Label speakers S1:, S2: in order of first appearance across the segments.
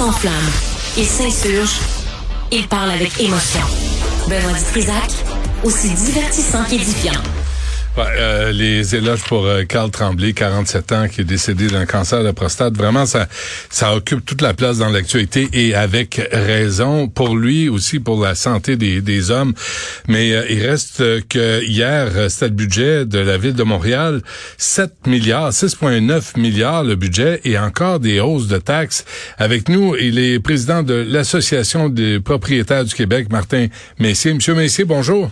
S1: s'enflamme, il s'insurge, il parle avec émotion. Benoît Dutrisac, aussi divertissant qu'édifiant.
S2: Euh, les éloges pour euh, Carl Tremblay, 47 ans, qui est décédé d'un cancer de prostate. Vraiment, ça, ça occupe toute la place dans l'actualité et avec raison pour lui aussi, pour la santé des, des hommes. Mais euh, il reste que hier, c'était le budget de la ville de Montréal, 7 milliards, 6,9 milliards le budget et encore des hausses de taxes. Avec nous, il est président de l'Association des propriétaires du Québec, Martin Messier. Monsieur Messier, bonjour.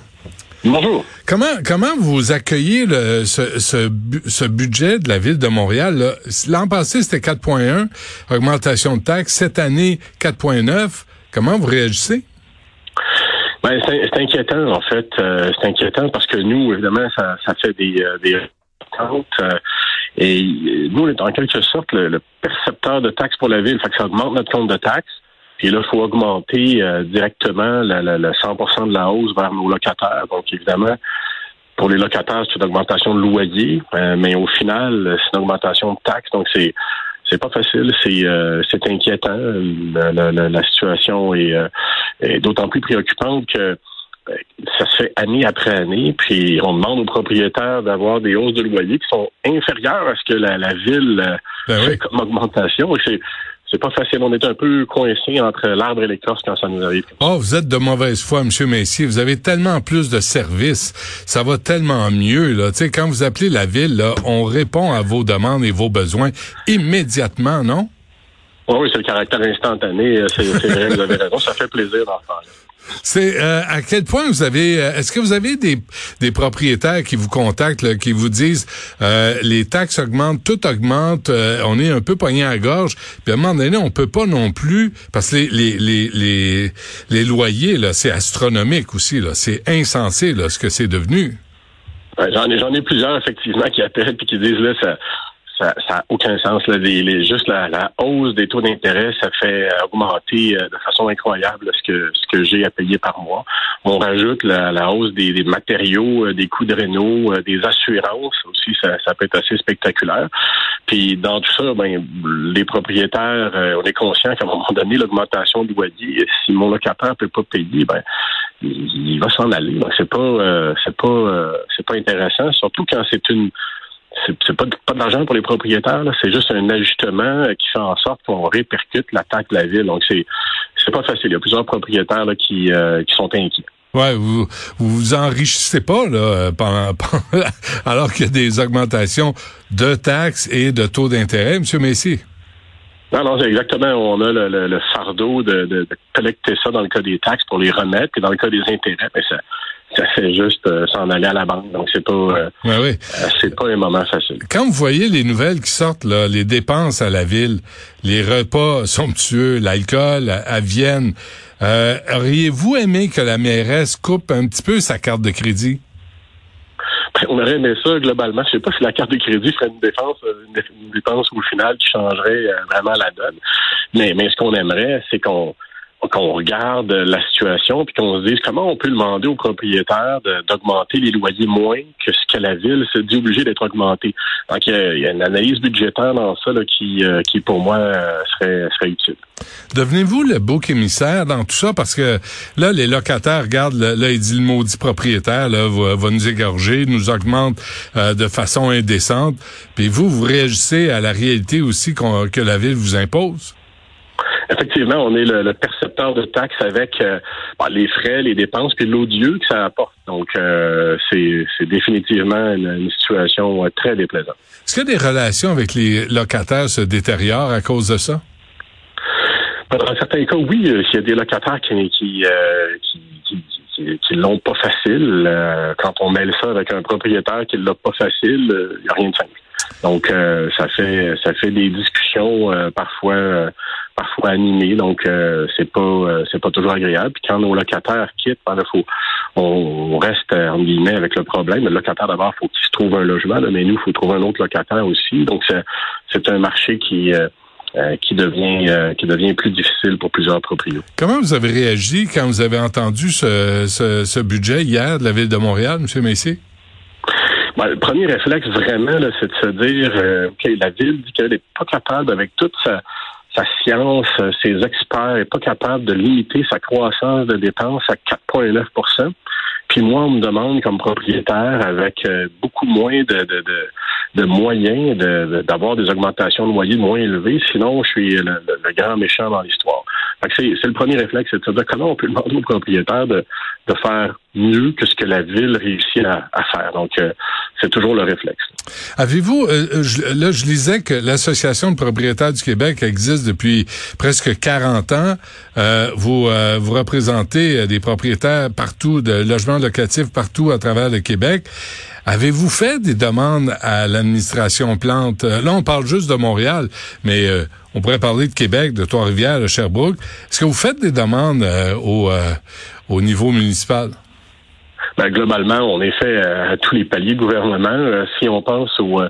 S3: Bonjour.
S2: Comment comment vous accueillez le, ce, ce, ce budget de la ville de Montréal? L'an passé, c'était 4,1, augmentation de taxes. Cette année, 4,9. Comment vous réagissez?
S3: Ben, c'est inquiétant, en fait. Euh, c'est inquiétant parce que nous, évidemment, ça, ça fait des, euh, des euh, et nous, on est en quelque sorte le, le, percepteur de taxes pour la ville. Fait que ça augmente notre compte de taxes. Puis là, il faut augmenter euh, directement le 100% de la hausse vers nos locataires. Donc, évidemment, pour les locataires, c'est une augmentation de loyer, euh, mais au final, c'est une augmentation de taxes. Donc, c'est c'est pas facile, c'est euh, c'est inquiétant. La, situation est, est d'autant plus préoccupante que ça se fait année après année, puis on demande aux propriétaires d'avoir des hausses de loyer qui sont inférieures à ce que la, la ville ben fait comme augmentation. Et c'est pas facile. On est un peu coincé entre l'arbre et l'écorce quand ça nous arrive.
S2: Oh, vous êtes de mauvaise foi, Monsieur Messier. Vous avez tellement plus de services. Ça va tellement mieux, là. Tu sais, quand vous appelez la ville, là, on répond à vos demandes et vos besoins immédiatement, non?
S3: oui, c'est le caractère instantané. C'est vrai, vous avez raison. Ça fait plaisir d'en parler.
S2: C'est euh, à quel point vous avez euh, est-ce que vous avez des, des propriétaires qui vous contactent qui vous disent euh, les taxes augmentent, tout augmente, on est un peu poigné à gorge, puis à un moment donné on peut pas non plus parce que les les les les, loyers là c'est astronomique aussi là, c'est insensé là ce que c'est devenu.
S3: j'en ai j'en ai plusieurs effectivement qui appellent puis qui disent là ça ça n'a aucun sens. Là. Juste la, hausse des taux d'intérêt, ça fait augmenter euh, de façon incroyable ce que ce que j'ai à payer par mois. On rajoute la, hausse des, matériaux, euh, des coûts de réno, euh, des assurances aussi, ça, ça, peut être assez spectaculaire. Puis dans tout ça, ben, les propriétaires, on est conscient qu'à un moment donné, l'augmentation du loyer, si mon locataire peut pas payer, ben il, va s'en aller. c'est pas c'est pas c'est pas intéressant, surtout quand c'est une c'est pas, pas de l'argent pour les propriétaires, c'est juste un ajustement qui fait en sorte qu'on répercute l'attaque de la ville. Donc c'est pas facile. Il y a plusieurs propriétaires qui, euh, qui sont inquiets.
S2: Ouais, vous vous, enrichissez pas là pendant, alors qu'il y a des augmentations de taxes et de taux d'intérêt, Monsieur Messi?
S3: Non, non, c'est exactement. On a le, fardeau de, de, collecter ça dans le cas des taxes pour les remettre, et dans le cas des intérêts, mais ça, ça fait juste euh, s'en aller à la banque. Donc c'est pas euh, euh, c'est pas un moment facile.
S2: Quand vous voyez les nouvelles qui sortent là, les dépenses à la ville, les repas somptueux, l'alcool à, Vienne, auriez-vous aimé que la mairesse coupe un petit peu sa carte de crédit?
S3: Ben, on aurait aimé ça globalement. Je sais pas si la carte de crédit ferait une dépense, une dépense au final qui changerait vraiment la donne. Mais, mais ce qu'on aimerait, c'est qu'on qu'on regarde la situation puis qu'on se dise comment on peut demander aux propriétaires d'augmenter les loyers moins que ce que la ville se dit obligée d'être augmentée. Donc il y, a une analyse budgétaire dans ça qui, euh, qui pour moi euh, serait, serait utile.
S2: Devenez-vous le bouc émissaire dans tout ça? Parce que là les locataires regardent là il dit le maudit propriétaire là va, nous égorger, nous augmente euh, de façon indécente. Puis vous vous réagissez à la réalité aussi que la ville vous impose?
S3: Effectivement, on est le, de taxes avec euh, bah, les frais, les dépenses, puis l'odieux que ça apporte. Donc, euh, c'est définitivement une, situation euh, très déplaisante.
S2: Est-ce que des relations avec les locataires se détériorent à cause de ça?
S3: Dans certains cas, oui. S'il y a des locataires qui, qui, qui, qui, l'ont pas facile, quand on mêle ça avec un propriétaire qui l'a pas facile, il n'y a rien de simple. Donc, ça fait ça fait des discussions parfois parfois animé, donc euh, c'est pas euh, c'est pas toujours agréable. Puis quand nos locataires quittent, ben, faut, on, reste euh, en guillemets avec le problème. Le locataire d'abord, faut qu'il se trouve un logement, mais nous, il faut trouver un autre locataire aussi. Donc c'est c'est un marché qui qui devient qui devient plus difficile pour plusieurs propriétaires.
S2: Comment vous avez réagi quand vous avez entendu ce, ce, budget hier de la ville de Montréal, M. Messier?
S3: Ben, le premier réflexe vraiment, c'est de se dire que la ville dit qu'elle n'est pas capable avec toute sa sa science, ses experts, n'est pas capable de limiter sa croissance de dépenses à 4,9% puis moi, on me demande comme propriétaire, avec beaucoup moins de, de, de, moyens, d'avoir des augmentations de loyer moins élevées, sinon je suis le, grand méchant dans l'histoire. C'est le premier réflexe, c'est de dire comment on peut demander aux propriétaires de, de faire mieux que ce que la ville réussit à, faire. Donc, euh, c'est toujours le réflexe.
S2: Avez-vous, euh, euh, là, je lisais que l'Association de propriétaires du Québec existe depuis presque 40 ans. vous, vous représentez des propriétaires partout, de logements locatifs partout à travers le Québec. Avez-vous fait des demandes à l'administration Plante? Là, on parle juste de Montréal, mais on pourrait parler de Québec, de Trois-Rivières, de Sherbrooke. Est-ce que vous faites des demandes au, au niveau municipal?
S3: Ben, globalement, on est fait à tous les paliers de gouvernement. Euh, si on pense euh,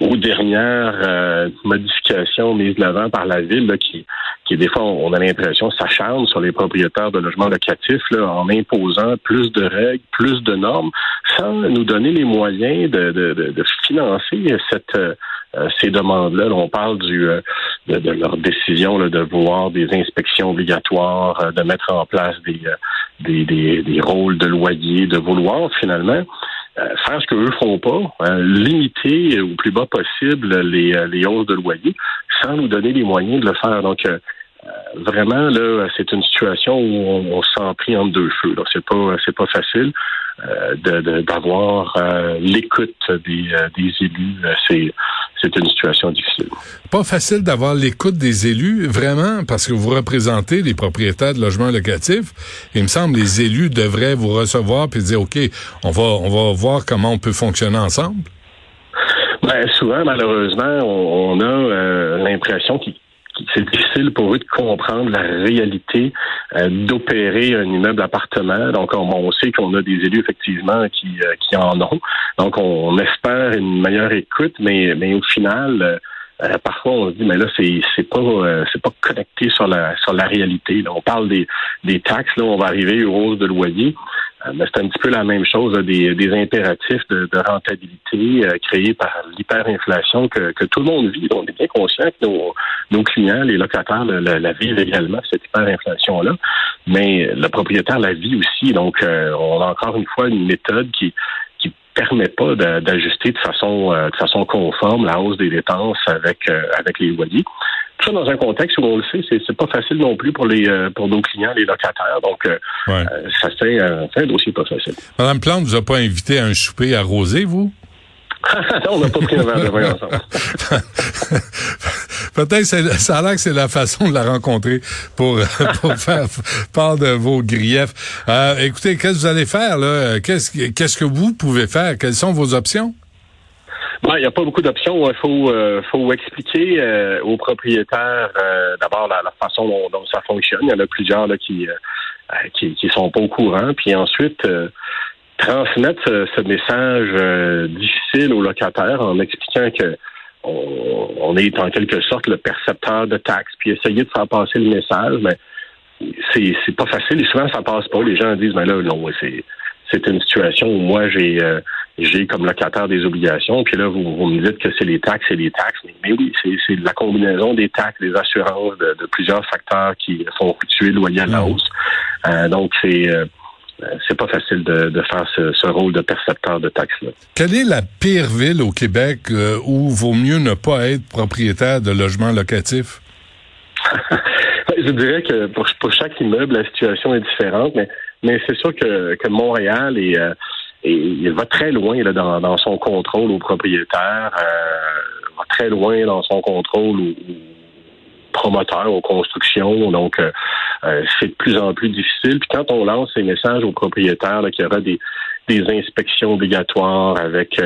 S3: aux, dernières euh, modifications mises de l'avant par la ville, qui, qui des fois, on a l'impression s'acharne sur les propriétaires de logements locatifs en imposant plus de règles, plus de normes, sans nous donner les moyens de, de, financer cette euh, ces demandes-là. on parle du, euh, de, leur décision de vouloir des inspections obligatoires, euh, de mettre en place des, des, des, rôles de loyer, de vouloir finalement faire ce qu'eux font pas, hein, limiter au plus bas possible les, les hausses de loyer sans nous donner les moyens de le faire. Donc, vraiment, là, c'est une situation où on, s'en pris entre deux feux. C'est pas, c'est pas facile euh, d'avoir l'écoute des, des élus. C'est, c'est une situation difficile.
S2: Pas facile d'avoir l'écoute des élus, vraiment, parce que vous représentez les propriétaires de logements locatifs. Il me semble les élus devraient vous recevoir puis dire, OK, on va, on va voir comment on peut fonctionner ensemble.
S3: Ben, souvent, malheureusement, on, a euh, l'impression qu'ils c'est difficile pour eux de comprendre la réalité euh, d'opérer un immeuble appartement. Donc, on, sait qu'on a des élus effectivement qui, euh, qui en ont. Donc, on, espère une meilleure écoute, mais, mais au final, euh, parfois on se dit mais là c'est c'est pas c'est pas connecté sur la sur la réalité. on parle des des taxes là, on va arriver aux hausses de loyer. Euh, mais c'est un petit peu la même chose, des, des impératifs de, rentabilité euh, créés par l'hyperinflation que, que tout le monde vit. On est bien conscient que nos, nos clients, les locataires, la, vivent également, cette hyperinflation-là. Mais le propriétaire la vit aussi. Donc, euh, on a encore une fois une méthode qui permet pas d'ajuster de façon de façon conforme la hausse des dépenses avec avec les loyers. Tout ça dans un contexte où on le sait, c'est, pas facile non plus pour les euh, pour nos clients, les locataires. Donc, euh, euh, ça fait, un dossier pas facile.
S2: Madame Plante vous a pas invité à un souper arrosé, vous?
S3: on n'a pas pris un verre de vin ensemble.
S2: Peut-être ça a l'air que c'est la façon de la rencontrer pour, pour faire part de vos griefs. écoutez, qu'est-ce que vous allez faire là? Qu'est-ce qu'est-ce que vous pouvez faire? Quelles sont vos options?
S3: Il n'y a pas beaucoup d'options. Il faut, euh, faut expliquer euh, aux propriétaires euh, d'abord la, façon dont, ça fonctionne. Il y en a plusieurs là, qui, qui, qui sont pas au courant. Puis ensuite, transmettre ce, message difficile aux locataires en expliquant que on, est en quelque sorte le percepteur de taxes, puis essayer de faire passer le message, mais c'est, c'est pas facile et souvent ça passe pas. Les gens disent mais là, non, c'est c'est une situation où moi j'ai euh, j'ai comme locataire des obligations, puis là vous, vous me dites que c'est les taxes et les taxes, mais, oui, c'est la combinaison des taxes, des assurances, de, de plusieurs facteurs qui font fluctuer le loyer à la hausse. Euh, donc c'est euh, c'est pas facile de, de faire ce, ce, rôle de percepteur de taxes-là.
S2: Quelle est la pire ville au Québec où vaut mieux ne pas être propriétaire de logements locatifs?
S3: Je dirais que pour, pour chaque immeuble, la situation est différente, mais mais c'est sûr que, que Montréal est, euh, il va très loin là, dans, dans, son contrôle aux propriétaires, euh, va très loin dans son contrôle aux, promoteurs, aux constructions. Donc, euh, euh, c'est de plus en plus difficile. Puis quand on lance ces messages aux propriétaires qu'il y aura des, des inspections obligatoires avec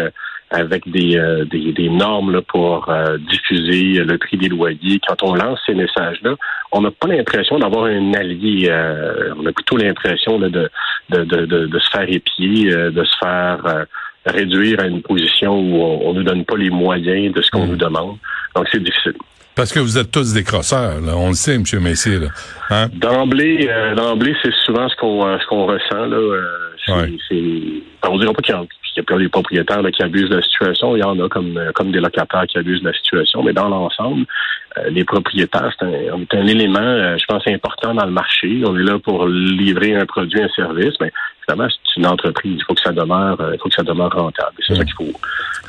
S3: avec des, euh, des, des, normes là, pour euh, diffuser le prix des loyers. Quand on lance ces messages-là, on n'a pas l'impression d'avoir un allié. Euh, on a plutôt l'impression de, de, de, de, se faire épier, de se faire réduire à une position où on ne nous donne pas les moyens de ce qu'on mmh. nous demande. Donc, c'est difficile.
S2: Parce que vous êtes tous des crosseurs, là. on le sait, M. Messier. Là. Hein?
S3: D'emblée, d'emblée, c'est souvent ce qu'on ce qu'on ressent. Là. c'est, on dirait pas qu'il y, a des propriétaires qui abusent de la situation, il y en a comme, comme des locataires qui abusent de la situation, mais dans l'ensemble, les propriétaires, c'est un, un, élément, je pense, important dans le marché. On est là pour livrer un produit, un service, mais c'est une entreprise. Il faut que ça demeure, il faut que ça demeure rentable. C'est ça qu'il faut,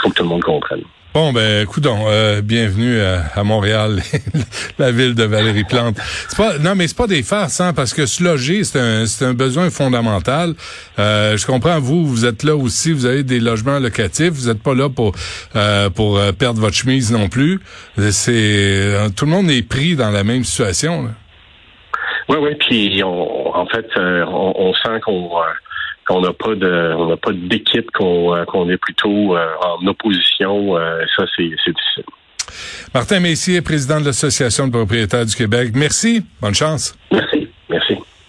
S3: faut que tout le monde comprenne.
S2: Bon, ben, coudon, euh, bienvenue à, Montréal, la ville de Valérie Plante. C'est pas, non, mais c'est pas des farces, hein, parce que se loger, c'est un, un besoin fondamental. Euh, je comprends, vous, vous êtes là aussi, vous avez des logements locatifs, vous êtes pas là pour euh, pour perdre votre chemise non plus. C'est tout le monde est pris dans la même situation.
S3: Oui, oui, puis on, en fait, on, on sent qu'on on n'a pas de on n'a pas d'équipe qu'on euh, qu'on est plutôt euh, en opposition. Euh, ça, c'est difficile.
S2: Martin Messier, président de l'Association de propriétaires du Québec. Merci. Bonne chance.
S3: Merci.